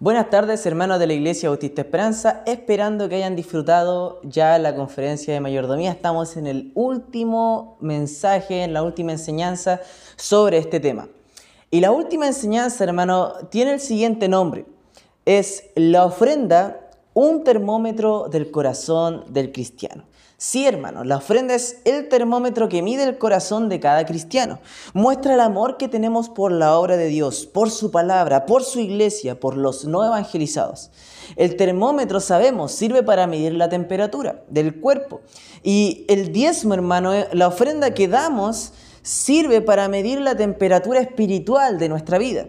Buenas tardes, hermanos de la Iglesia Bautista Esperanza, esperando que hayan disfrutado ya la conferencia de mayordomía. Estamos en el último mensaje, en la última enseñanza sobre este tema. Y la última enseñanza, hermano, tiene el siguiente nombre. Es la ofrenda, un termómetro del corazón del cristiano. Sí, hermano, la ofrenda es el termómetro que mide el corazón de cada cristiano. Muestra el amor que tenemos por la obra de Dios, por su palabra, por su iglesia, por los no evangelizados. El termómetro, sabemos, sirve para medir la temperatura del cuerpo. Y el diezmo, hermano, eh, la ofrenda que damos, sirve para medir la temperatura espiritual de nuestra vida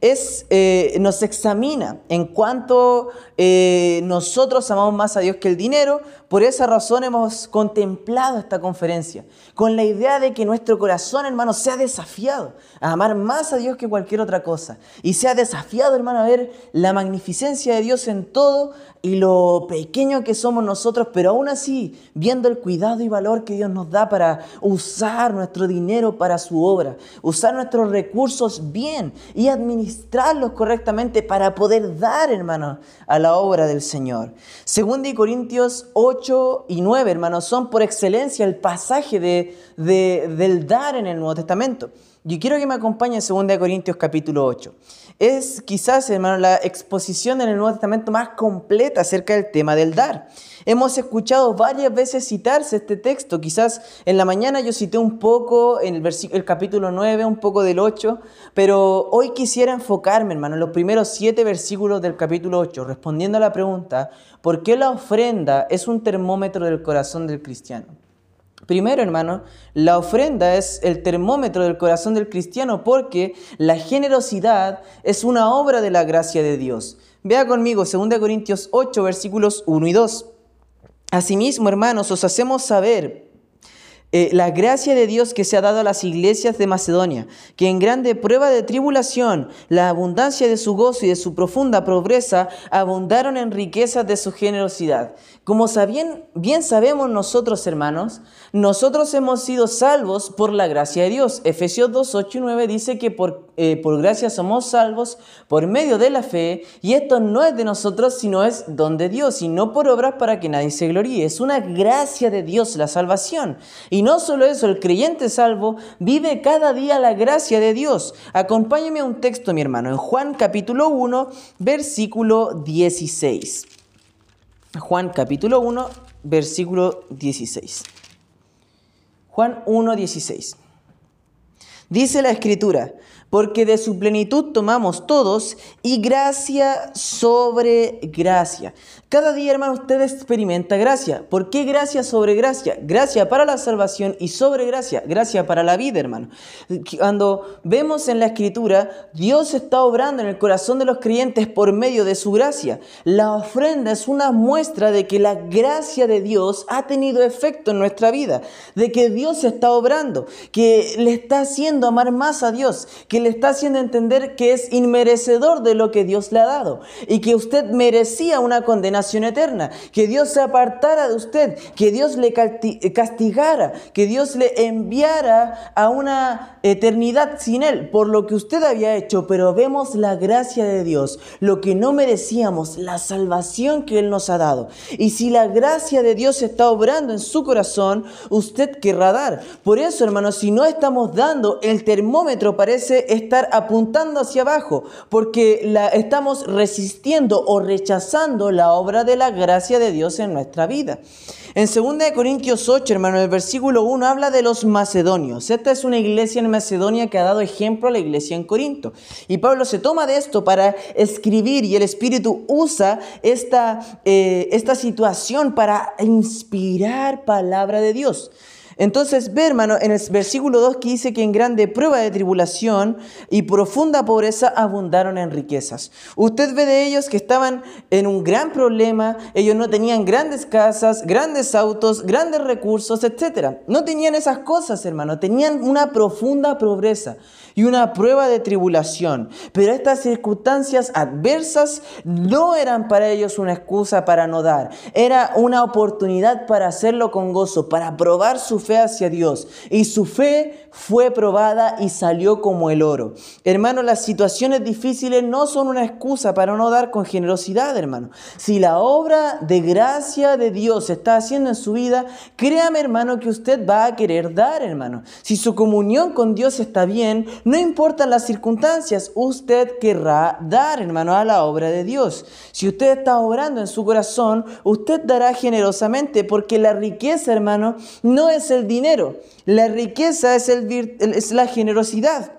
es, eh, nos examina en cuanto eh, nosotros amamos más a Dios que el dinero. Por esa razón hemos contemplado esta conferencia, con la idea de que nuestro corazón, hermano, sea desafiado a amar más a Dios que cualquier otra cosa. Y sea desafiado, hermano, a ver la magnificencia de Dios en todo y lo pequeño que somos nosotros, pero aún así, viendo el cuidado y valor que Dios nos da para usar nuestro dinero para su obra, usar nuestros recursos bien y administrar administrarlos correctamente para poder dar, hermano, a la obra del Señor. Según de Corintios 8 y 9, hermanos, son por excelencia el pasaje de, del dar en el Nuevo Testamento. Yo quiero que me acompañe en 2 Corintios capítulo 8. Es quizás, hermano, la exposición en el Nuevo Testamento más completa acerca del tema del dar. Hemos escuchado varias veces citarse este texto. Quizás en la mañana yo cité un poco en el, el capítulo 9, un poco del 8, pero hoy quisiera enfocarme, hermano, en los primeros siete versículos del capítulo 8, respondiendo a la pregunta, ¿por qué la ofrenda es un termómetro del corazón del cristiano? Primero, hermano, la ofrenda es el termómetro del corazón del cristiano porque la generosidad es una obra de la gracia de Dios. Vea conmigo 2 Corintios 8, versículos 1 y 2. Asimismo, hermanos, os hacemos saber eh, la gracia de Dios que se ha dado a las iglesias de Macedonia, que en grande prueba de tribulación, la abundancia de su gozo y de su profunda pobreza abundaron en riquezas de su generosidad. Como sabien, bien sabemos nosotros, hermanos, nosotros hemos sido salvos por la gracia de Dios. Efesios 2, 8 y 9 dice que por, eh, por gracia somos salvos por medio de la fe, y esto no es de nosotros, sino es don de Dios, y no por obras para que nadie se gloríe. Es una gracia de Dios la salvación. Y no solo eso, el creyente salvo vive cada día la gracia de Dios. Acompáñeme a un texto, mi hermano, en Juan capítulo 1, versículo 16. Juan capítulo 1, versículo 16. Juan 1, 16. Dice la escritura, porque de su plenitud tomamos todos y gracia sobre gracia. Cada día, hermano, usted experimenta gracia. ¿Por qué gracia sobre gracia? Gracia para la salvación y sobre gracia. Gracia para la vida, hermano. Cuando vemos en la escritura, Dios está obrando en el corazón de los creyentes por medio de su gracia. La ofrenda es una muestra de que la gracia de Dios ha tenido efecto en nuestra vida. De que Dios está obrando, que le está haciendo amar más a Dios, que le está haciendo entender que es inmerecedor de lo que Dios le ha dado y que usted merecía una condenación eterna, que Dios se apartara de usted, que Dios le castigara, que Dios le enviara a una eternidad sin Él por lo que usted había hecho, pero vemos la gracia de Dios, lo que no merecíamos, la salvación que Él nos ha dado. Y si la gracia de Dios está obrando en su corazón, usted querrá dar. Por eso, hermanos, si no estamos dando, el termómetro parece estar apuntando hacia abajo, porque la, estamos resistiendo o rechazando la obra de la gracia de Dios en nuestra vida. En 2 Corintios 8, hermano, el versículo 1 habla de los macedonios. Esta es una iglesia en Macedonia que ha dado ejemplo a la iglesia en Corinto. Y Pablo se toma de esto para escribir y el Espíritu usa esta, eh, esta situación para inspirar palabra de Dios. Entonces, ve hermano, en el versículo 2 que dice que en grande prueba de tribulación y profunda pobreza abundaron en riquezas. Usted ve de ellos que estaban en un gran problema, ellos no tenían grandes casas, grandes autos, grandes recursos, etc. No tenían esas cosas, hermano, tenían una profunda pobreza y una prueba de tribulación. Pero estas circunstancias adversas no eran para ellos una excusa para no dar, era una oportunidad para hacerlo con gozo, para probar su fe hacia Dios. Y su fe fue probada y salió como el oro. Hermano, las situaciones difíciles no son una excusa para no dar con generosidad, hermano. Si la obra de gracia de Dios se está haciendo en su vida, créame, hermano, que usted va a querer dar, hermano. Si su comunión con Dios está bien, no importan las circunstancias, usted querrá dar, hermano, a la obra de Dios. Si usted está obrando en su corazón, usted dará generosamente, porque la riqueza, hermano, no es el dinero. La riqueza es, el, es la generosidad.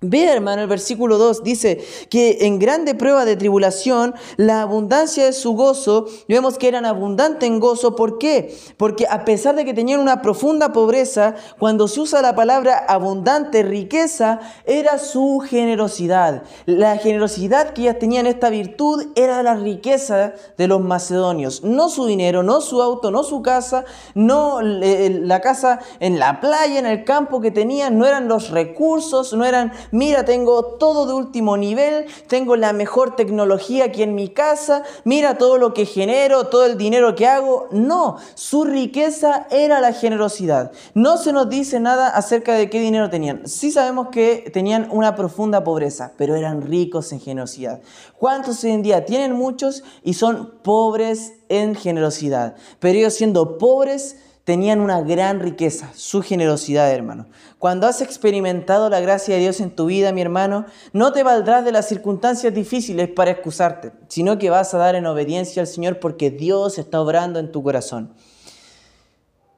Ve, hermano, el versículo 2 dice que en grande prueba de tribulación, la abundancia de su gozo, vemos que eran abundantes en gozo. ¿Por qué? Porque a pesar de que tenían una profunda pobreza, cuando se usa la palabra abundante, riqueza, era su generosidad. La generosidad que ellas tenían, esta virtud, era la riqueza de los macedonios. No su dinero, no su auto, no su casa, no la casa en la playa, en el campo que tenían, no eran los recursos, no eran mira, tengo todo de último nivel, tengo la mejor tecnología aquí en mi casa, mira todo lo que genero, todo el dinero que hago. No, su riqueza era la generosidad. No se nos dice nada acerca de qué dinero tenían. Sí sabemos que tenían una profunda pobreza, pero eran ricos en generosidad. ¿Cuántos hoy en día tienen muchos y son pobres en generosidad? Pero ellos siendo pobres, tenían una gran riqueza, su generosidad, hermano. Cuando has experimentado la gracia de Dios en tu vida, mi hermano, no te valdrás de las circunstancias difíciles para excusarte, sino que vas a dar en obediencia al Señor porque Dios está obrando en tu corazón.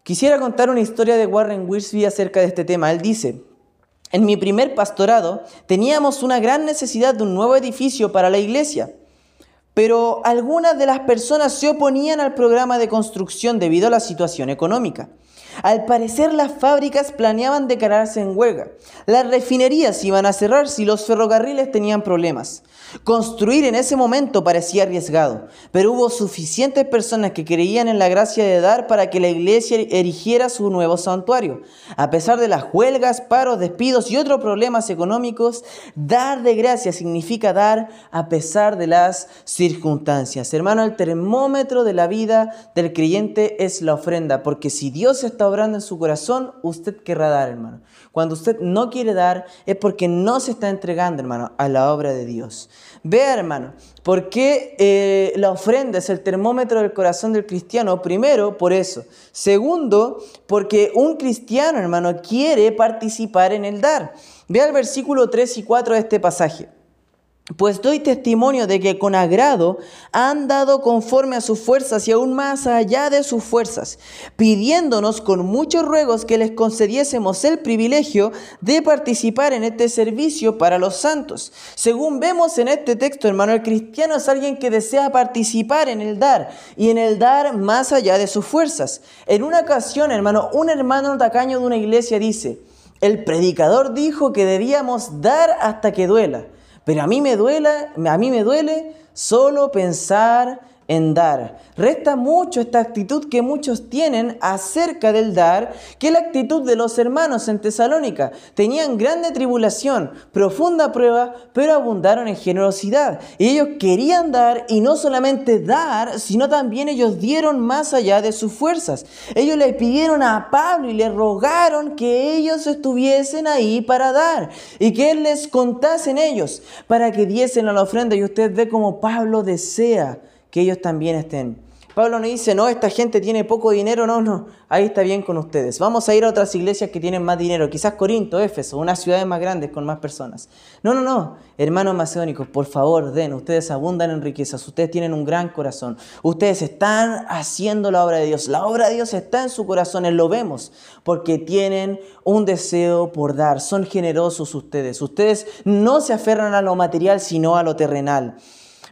Quisiera contar una historia de Warren Wiersbe acerca de este tema. Él dice, en mi primer pastorado teníamos una gran necesidad de un nuevo edificio para la iglesia. Pero algunas de las personas se oponían al programa de construcción debido a la situación económica. Al parecer las fábricas planeaban declararse en huelga. Las refinerías iban a cerrar si los ferrocarriles tenían problemas. Construir en ese momento parecía arriesgado, pero hubo suficientes personas que creían en la gracia de dar para que la iglesia erigiera su nuevo santuario. A pesar de las huelgas, paros, despidos y otros problemas económicos, dar de gracia significa dar a pesar de las circunstancias. Hermano, el termómetro de la vida del creyente es la ofrenda, porque si Dios está obrando en su corazón, usted querrá dar, hermano. Cuando usted no quiere dar es porque no se está entregando, hermano, a la obra de Dios. Vea, hermano, ¿por qué eh, la ofrenda es el termómetro del corazón del cristiano? Primero, por eso. Segundo, porque un cristiano, hermano, quiere participar en el dar. Vea el versículo 3 y 4 de este pasaje. Pues doy testimonio de que con agrado han dado conforme a sus fuerzas y aún más allá de sus fuerzas, pidiéndonos con muchos ruegos que les concediésemos el privilegio de participar en este servicio para los santos. Según vemos en este texto, hermano, el cristiano es alguien que desea participar en el dar y en el dar más allá de sus fuerzas. En una ocasión, hermano, un hermano tacaño de una iglesia dice, el predicador dijo que debíamos dar hasta que duela. Pero a mí me duele, a mí me duele solo pensar en dar. Resta mucho esta actitud que muchos tienen acerca del dar, que la actitud de los hermanos en Tesalónica. Tenían grande tribulación, profunda prueba, pero abundaron en generosidad. Y ellos querían dar y no solamente dar, sino también ellos dieron más allá de sus fuerzas. Ellos le pidieron a Pablo y le rogaron que ellos estuviesen ahí para dar y que él les contase en ellos para que diesen a la ofrenda. Y usted ve como Pablo desea que ellos también estén. Pablo no dice, no, esta gente tiene poco dinero, no, no, ahí está bien con ustedes. Vamos a ir a otras iglesias que tienen más dinero, quizás Corinto, Éfeso, unas ciudades más grandes con más personas. No, no, no, hermanos macedónicos, por favor, den, ustedes abundan en riquezas, ustedes tienen un gran corazón, ustedes están haciendo la obra de Dios, la obra de Dios está en su corazón, lo vemos, porque tienen un deseo por dar, son generosos ustedes, ustedes no se aferran a lo material, sino a lo terrenal.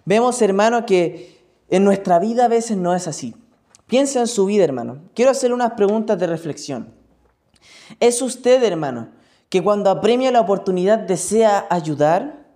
Vemos, hermano, que en nuestra vida a veces no es así. Piensa en su vida, hermano. Quiero hacerle unas preguntas de reflexión. ¿Es usted, hermano, que cuando apremia la oportunidad desea ayudar?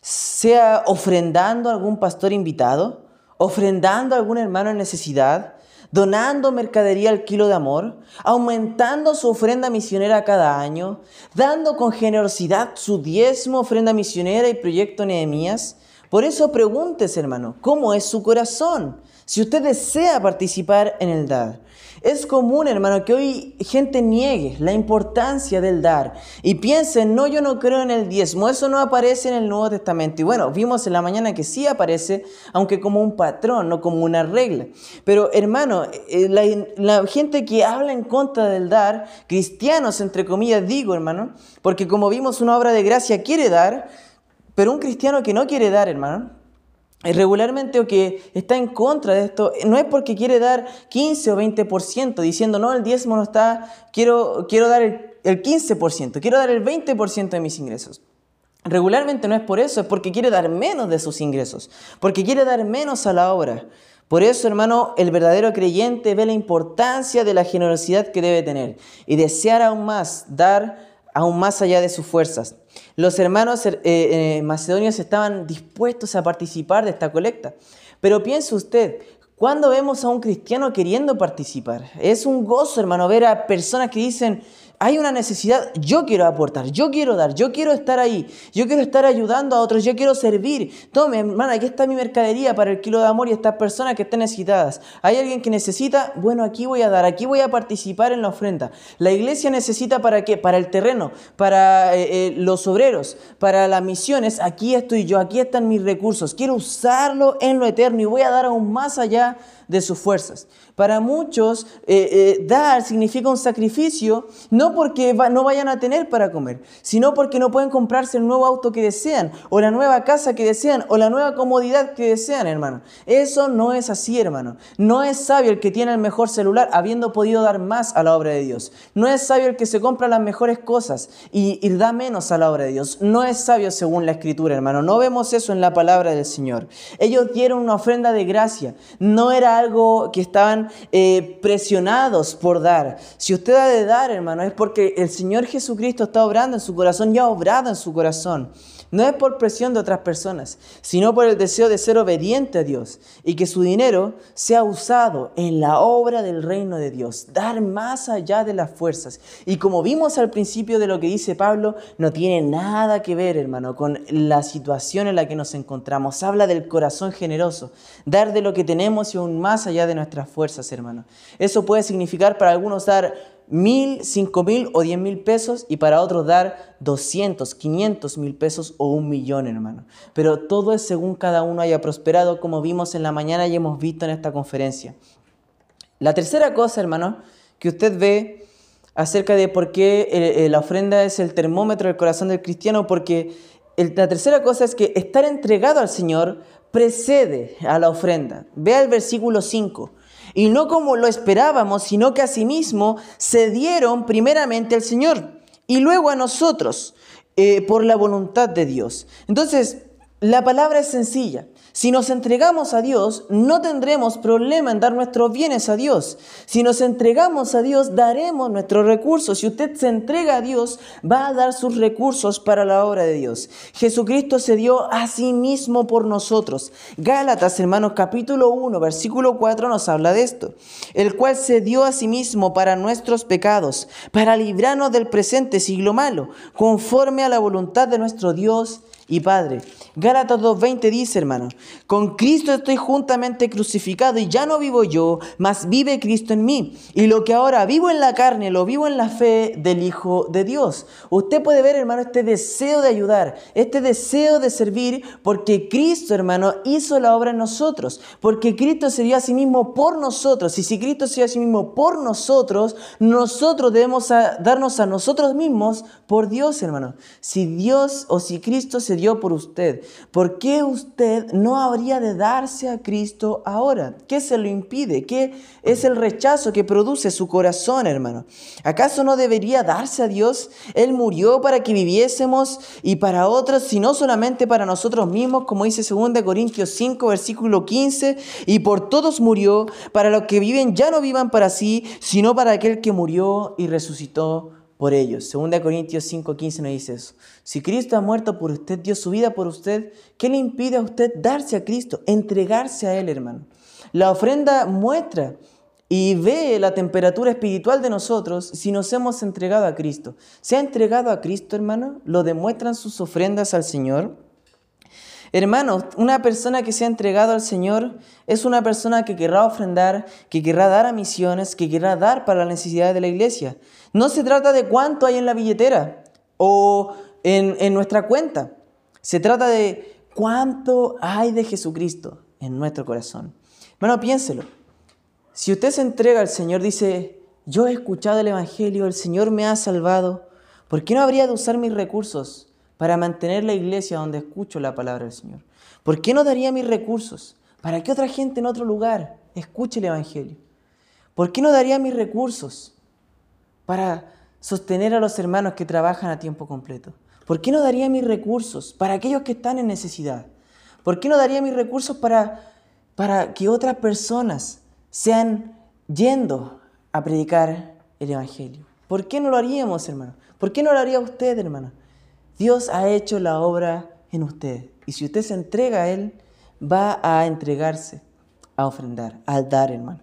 Sea ofrendando a algún pastor invitado, ofrendando a algún hermano en necesidad, donando mercadería al kilo de amor, aumentando su ofrenda misionera cada año, dando con generosidad su diezmo ofrenda misionera y proyecto Nehemías, Por eso pregúntese, hermano, ¿cómo es su corazón? Si usted desea participar en el dar. Es común, hermano, que hoy gente niegue la importancia del dar y piensen, no, yo no creo en el diezmo, eso no aparece en el Nuevo Testamento. Y bueno, vimos en la mañana que sí aparece, aunque como un patrón, no como una regla. Pero, hermano, eh, la, la gente que habla en contra del dar, cristianos, entre comillas, digo, hermano, porque como vimos una obra de gracia quiere dar, pero un cristiano que no quiere dar, hermano, regularmente o que está en contra de esto, no es porque quiere dar 15 o 20% diciendo, no, el diezmo no está, quiero, quiero dar el, el 15%, quiero dar el 20% de mis ingresos. Regularmente no es por eso, es porque quiere dar menos de sus ingresos, porque quiere dar menos a la obra. Por eso, hermano, el verdadero creyente ve la importancia de la generosidad que debe tener y desear aún más, dar aún más allá de sus fuerzas. Los hermanos eh, eh, macedonios estaban dispuestos a participar de esta colecta. Pero piense usted, ¿cuándo vemos a un cristiano queriendo participar? Es un gozo, hermano, ver a personas que dicen, hay una necesidad, yo quiero aportar, yo quiero dar, yo quiero estar ahí, yo quiero estar ayudando a otros, yo quiero servir. Tome, hermana, aquí está mi mercadería para el kilo de amor y estas personas que están necesitadas. Hay alguien que necesita, bueno, aquí voy a dar, aquí voy a participar en la ofrenda. La iglesia necesita para qué? Para el terreno, para eh, eh, los obreros, para las misiones. Aquí estoy yo, aquí están mis recursos. Quiero usarlo en lo eterno y voy a dar aún más allá de sus fuerzas. Para muchos, eh, eh, dar significa un sacrificio, no porque no vayan a tener para comer, sino porque no pueden comprarse el nuevo auto que desean, o la nueva casa que desean, o la nueva comodidad que desean, hermano. Eso no es así, hermano. No es sabio el que tiene el mejor celular habiendo podido dar más a la obra de Dios. No es sabio el que se compra las mejores cosas y, y da menos a la obra de Dios. No es sabio según la escritura, hermano. No vemos eso en la palabra del Señor. Ellos dieron una ofrenda de gracia. No era algo que estaban eh, presionados por dar. Si usted ha de dar, hermano, es porque el Señor Jesucristo está obrando en su corazón, ya ha obrado en su corazón. No es por presión de otras personas, sino por el deseo de ser obediente a Dios y que su dinero sea usado en la obra del reino de Dios, dar más allá de las fuerzas. Y como vimos al principio de lo que dice Pablo, no tiene nada que ver, hermano, con la situación en la que nos encontramos. Habla del corazón generoso, dar de lo que tenemos y aún más allá de nuestras fuerzas, hermano. Eso puede significar para algunos dar mil, cinco mil o diez mil pesos y para otros dar 200, 500 mil pesos o un millón, hermano. Pero todo es según cada uno haya prosperado, como vimos en la mañana y hemos visto en esta conferencia. La tercera cosa, hermano, que usted ve acerca de por qué eh, eh, la ofrenda es el termómetro del corazón del cristiano, porque la tercera cosa es que estar entregado al Señor precede a la ofrenda. Vea el versículo 5 y no como lo esperábamos, sino que asimismo se dieron primeramente al Señor y luego a nosotros eh, por la voluntad de Dios. Entonces, la palabra es sencilla. Si nos entregamos a Dios, no tendremos problema en dar nuestros bienes a Dios. Si nos entregamos a Dios, daremos nuestros recursos. Si usted se entrega a Dios, va a dar sus recursos para la obra de Dios. Jesucristo se dio a sí mismo por nosotros. Gálatas, hermanos, capítulo 1, versículo 4 nos habla de esto. El cual se dio a sí mismo para nuestros pecados, para librarnos del presente siglo malo, conforme a la voluntad de nuestro Dios y Padre. Gálatas 2.20 dice, hermano, con Cristo estoy juntamente crucificado y ya no vivo yo, mas vive Cristo en mí. Y lo que ahora vivo en la carne, lo vivo en la fe del Hijo de Dios. Usted puede ver, hermano, este deseo de ayudar, este deseo de servir, porque Cristo, hermano, hizo la obra en nosotros, porque Cristo se dio a sí mismo por nosotros. Y si Cristo se dio a sí mismo por nosotros, nosotros debemos darnos a nosotros mismos por Dios, hermano. Si Dios o si Cristo se dio por usted, ¿por qué usted no habría de darse a Cristo ahora? ¿Qué se lo impide? ¿Qué es el rechazo que produce su corazón, hermano? ¿Acaso no debería darse a Dios? Él murió para que viviésemos y para otros, sino solamente para nosotros mismos, como dice 2 Corintios 5, versículo 15, y por todos murió, para los que viven ya no vivan para sí, sino para aquel que murió y resucitó por ellos. 2 Corintios 5:15 nos dice eso. Si Cristo ha muerto por usted, dio su vida por usted, ¿qué le impide a usted darse a Cristo, entregarse a Él, hermano? La ofrenda muestra y ve la temperatura espiritual de nosotros si nos hemos entregado a Cristo. ¿Se ha entregado a Cristo, hermano? ¿Lo demuestran sus ofrendas al Señor? Hermanos, una persona que se ha entregado al Señor es una persona que querrá ofrendar, que querrá dar a misiones, que querrá dar para las necesidades de la iglesia. No se trata de cuánto hay en la billetera o en, nuestra cuenta. Se trata de cuánto hay de Jesucristo en nuestro corazón. Hermano, piénselo. Si usted se entrega al Señor, dice, yo he escuchado el Evangelio, el Señor me ha salvado, ¿por qué no habría de usar mis recursos para mantener la iglesia donde escucho la palabra del Señor? ¿Por qué no daría mis recursos para que otra gente en otro lugar escuche el Evangelio? ¿Por qué no daría mis recursos para sostener a los hermanos que trabajan a tiempo completo? ¿Por qué no daría mis recursos para aquellos que están en necesidad? ¿Por qué no daría mis recursos para, para que otras personas sean yendo a predicar el Evangelio? ¿Por qué no lo haríamos, hermano? ¿Por qué no lo haría usted, hermano? Dios ha hecho la obra en usted. Y si usted se entrega a Él, va a entregarse, a ofrendar, a dar, hermano.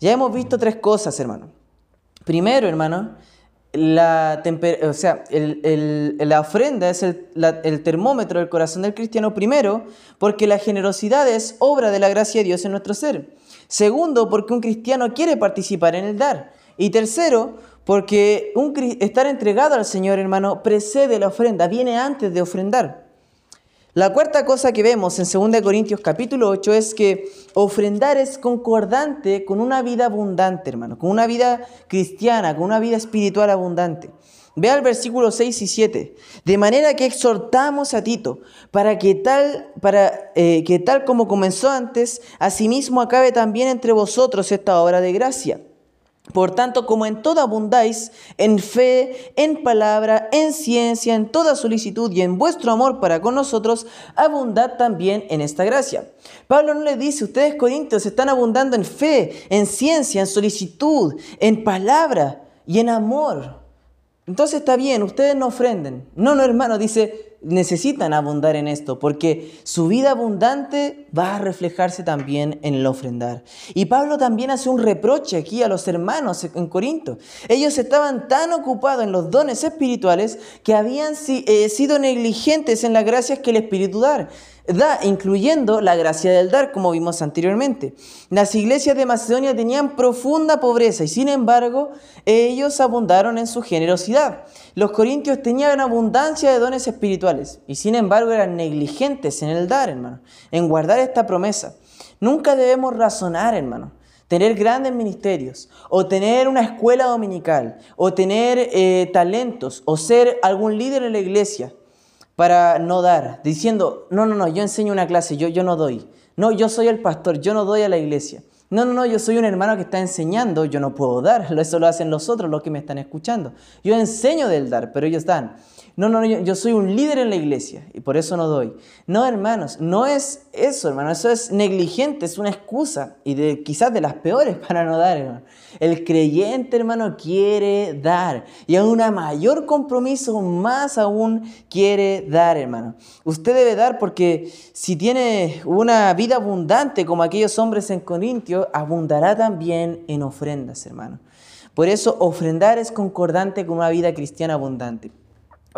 Ya hemos visto tres cosas, hermano. Primero, hermano, la, o sea, la ofrenda es el, el, termómetro del corazón del cristiano. Primero, porque la generosidad es obra de la gracia de Dios en nuestro ser. Segundo, porque un cristiano quiere participar en el dar. Y tercero, porque un, estar entregado al Señor, hermano, precede la ofrenda, viene antes de ofrendar. La cuarta cosa que vemos en 2 Corintios capítulo 8 es que ofrendar es concordante con una vida abundante, hermano, con una vida cristiana, con una vida espiritual abundante. Vea el versículo 6 y 7. De manera que exhortamos a Tito para que tal, para, eh, que tal como comenzó antes, asimismo acabe también entre vosotros esta obra de gracia. Por tanto, como en todo abundáis, en fe, en palabra, en ciencia, en toda solicitud y en vuestro amor para con nosotros, abundad también en esta gracia. Pablo no le dice, ustedes corintios están abundando en fe, en ciencia, en solicitud, en palabra y en amor. Entonces está bien, ustedes no ofrenden. No, no, hermano, dice, necesitan abundar en esto, porque su vida abundante va a reflejarse también en el ofrendar. Y Pablo también hace un reproche aquí a los hermanos en Corinto. Ellos estaban tan ocupados en los dones espirituales que habían eh, sido negligentes en las gracias que el Espíritu da da, incluyendo la gracia del dar, como vimos anteriormente. Las iglesias de Macedonia tenían profunda pobreza y sin embargo ellos abundaron en su generosidad. Los corintios tenían abundancia de dones espirituales y sin embargo eran negligentes en el dar, hermano, en guardar esta promesa. Nunca debemos razonar, hermano, tener grandes ministerios, o tener una escuela dominical, o tener eh, talentos, o ser algún líder en la iglesia, para no dar, diciendo, no, no, no, yo enseño una clase, yo, yo no doy. No, yo soy el pastor, yo no doy a la iglesia. No, no, no, yo soy un hermano que está enseñando, yo no puedo dar, eso lo hacen los otros, los que me están escuchando. Yo enseño del dar, pero ellos dan. No, no, yo, soy un líder en la iglesia y por eso no doy. No, hermanos, no es eso, hermano, eso es negligente, es una excusa y de, quizás de las peores para no dar, hermano. El creyente, hermano, quiere dar y a un mayor compromiso, más aún quiere dar, hermano. Usted debe dar porque si tiene una vida abundante como aquellos hombres en Corintio, abundará también en ofrendas, hermano. Por eso ofrendar es concordante con una vida cristiana abundante.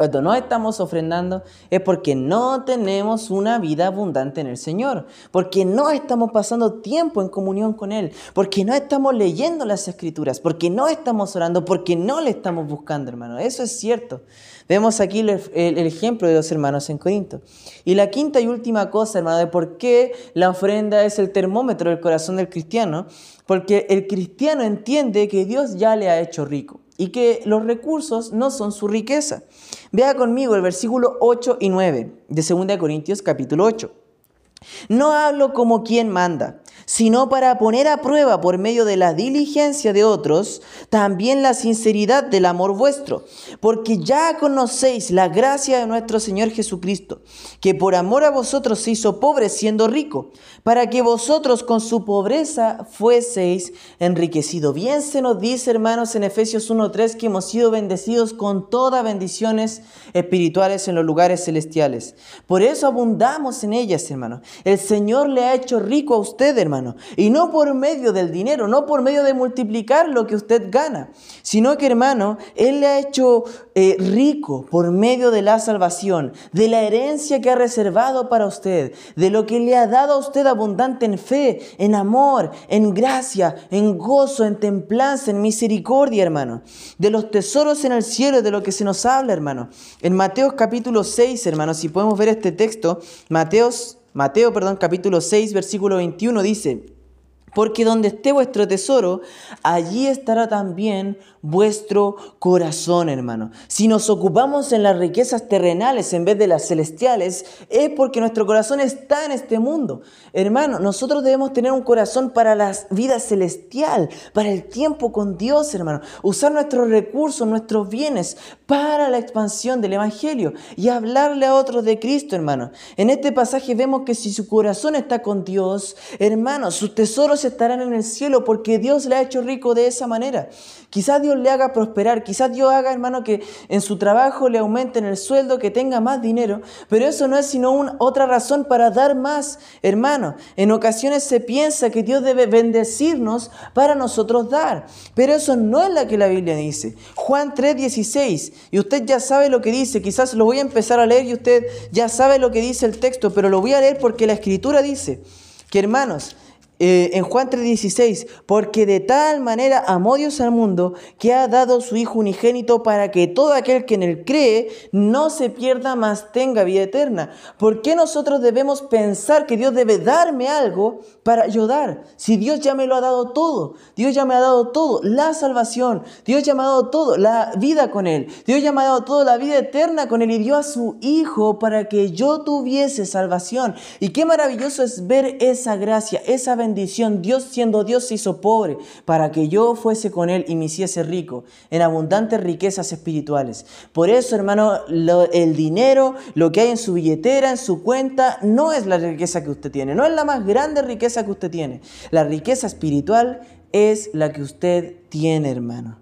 Cuando no estamos ofrendando es porque no tenemos una vida abundante en el Señor, porque no estamos pasando tiempo en comunión con Él, porque no estamos leyendo las escrituras, porque no estamos orando, porque no le estamos buscando, hermano. Eso es cierto. Vemos aquí el, ejemplo de los hermanos en Corinto. Y la quinta y última cosa, hermano, de por qué la ofrenda es el termómetro del corazón del cristiano, porque el cristiano entiende que Dios ya le ha hecho rico y que los recursos no son su riqueza. Vea conmigo el versículo 8 y 9 de 2 Corintios capítulo 8. No hablo como quien manda, sino para poner a prueba por medio de la diligencia de otros, también la sinceridad del amor vuestro, porque ya conocéis la gracia de nuestro Señor Jesucristo, que por amor a vosotros se hizo pobre siendo rico, para que vosotros con su pobreza fueseis enriquecidos. Bien se nos dice, hermanos, en Efesios 1.3, que hemos sido bendecidos con todas bendiciones espirituales en los lugares celestiales. Por eso abundamos en ellas, hermanos. El Señor le ha hecho rico a usted, hermano Y no por medio del dinero, no por medio de multiplicar lo que usted gana, sino que, hermano, Él le ha hecho eh, rico por medio de la salvación, de la herencia que ha reservado para usted, de lo que le ha dado a usted abundante en fe, en amor, en gracia, en gozo, en templanza, en misericordia, hermano. De los tesoros en el cielo, de lo que se nos habla, hermano. En Mateo capítulo 6, hermano, si podemos ver este texto, Mateos Mateo, perdón, capítulo 6, versículo 21 dice, porque donde esté vuestro tesoro, allí estará también vuestro corazón, hermano. Si nos ocupamos en las riquezas terrenales en vez de las celestiales, es porque nuestro corazón está en este mundo. Hermano, nosotros debemos tener un corazón para la vida celestial, para el tiempo con Dios, hermano. Usar nuestros recursos, nuestros bienes para la expansión del Evangelio y hablarle a otros de Cristo, hermano. En este pasaje vemos que si su corazón está con Dios, hermano, sus tesoros estarán en el cielo porque Dios le ha hecho rico de esa manera. Quizás Dios le haga prosperar, quizás Dios haga, hermano, que en su trabajo le aumenten el sueldo, que tenga más dinero, pero eso no es sino una, otra razón para dar más, hermano. En ocasiones se piensa que Dios debe bendecirnos para nosotros dar, pero eso no es lo que la Biblia dice. Juan 3:16, y usted ya sabe lo que dice, quizás lo voy a empezar a leer y usted ya sabe lo que dice el texto, pero lo voy a leer porque la escritura dice que hermanos, eh, en Juan 3:16, porque de tal manera amó Dios al mundo que ha dado su Hijo unigénito para que todo aquel que en él cree no se pierda, mas tenga vida eterna. ¿Por qué nosotros debemos pensar que Dios debe darme algo para ayudar? Si Dios ya me lo ha dado todo, Dios ya me ha dado todo, la salvación, Dios ya me ha dado todo, la vida con Él, Dios ya me ha dado todo, la vida eterna con Él y dio a su Hijo para que yo tuviese salvación. Y qué maravilloso es ver esa gracia, esa bendición Dios siendo Dios se hizo pobre para que yo fuese con Él y me hiciese rico en abundantes riquezas espirituales. Por eso, hermano, el dinero, lo que hay en su billetera, en su cuenta, no es la riqueza que usted tiene, no es la más grande riqueza que usted tiene. La riqueza espiritual es la que usted tiene, hermano.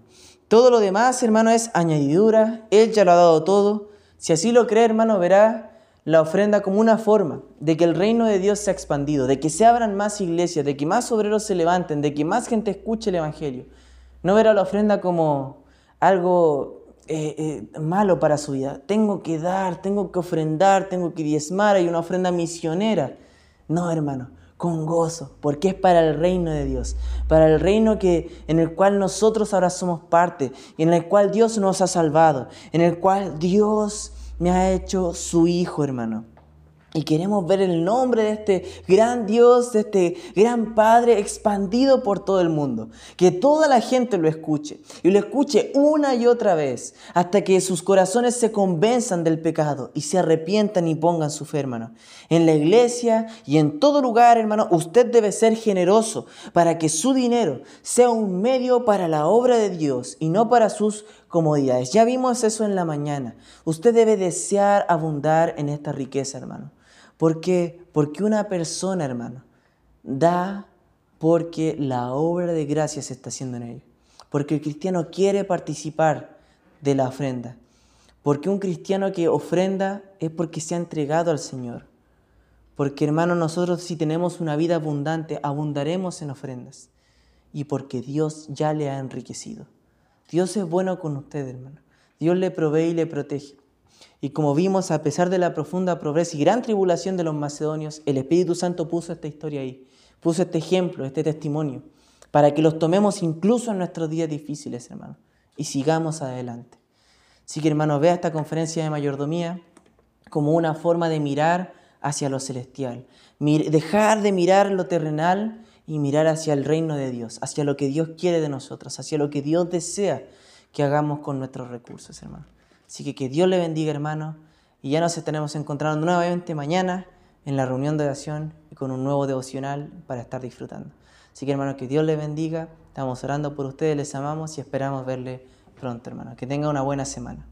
Todo lo demás, hermano, es añadidura. Él ya lo ha dado todo. Si así lo cree, hermano, verá la ofrenda como una forma de que el reino de Dios sea expandido, de que se abran más iglesias, de que más obreros se levanten, de que más gente escuche el Evangelio. No verá la ofrenda como algo eh, eh, malo para su vida. Tengo que dar, tengo que ofrendar, tengo que diezmar, hay una ofrenda misionera. No, hermano, con gozo, porque es para el reino de Dios, para el reino que, en el cual nosotros ahora somos parte, en el cual Dios nos ha salvado, en el cual Dios me ha hecho su hijo, hermano. Y queremos ver el nombre de este gran Dios, de este gran Padre expandido por todo el mundo. Que toda la gente lo escuche y lo escuche una y otra vez hasta que sus corazones se convenzan del pecado y se arrepientan y pongan su fe, hermano. En la iglesia y en todo lugar, hermano, usted debe ser generoso para que su dinero sea un medio para la obra de Dios y no para sus comodidades. Ya vimos eso en la mañana. Usted debe desear abundar en esta riqueza, hermano. ¿Por qué? Porque una persona, hermano, da porque la obra de gracia se está haciendo en él. Porque el cristiano quiere participar de la ofrenda. Porque un cristiano que ofrenda es porque se ha entregado al Señor. Porque hermano, nosotros si tenemos una vida abundante, abundaremos en ofrendas. Y porque Dios ya le ha enriquecido. Dios es bueno con usted, hermano. Dios le provee y le protege. Y como vimos, a pesar de la profunda pobreza y gran tribulación de los macedonios, el Espíritu Santo puso esta historia ahí, puso este ejemplo, este testimonio, para que los tomemos incluso en nuestros días difíciles, hermano, y sigamos adelante. Así que, hermano, vea esta conferencia de mayordomía como una forma de mirar hacia lo celestial, dejar de mirar lo terrenal y mirar hacia el reino de Dios, hacia lo que Dios quiere de nosotros, hacia lo que Dios desea que hagamos con nuestros recursos, hermano. Así que que Dios le bendiga, hermano. Y ya nos estaremos encontrando nuevamente mañana en la reunión de oración y con un nuevo devocional para estar disfrutando. Así que, hermano, que Dios le bendiga. Estamos orando por ustedes, les amamos y esperamos verle pronto, hermano. Que tenga una buena semana.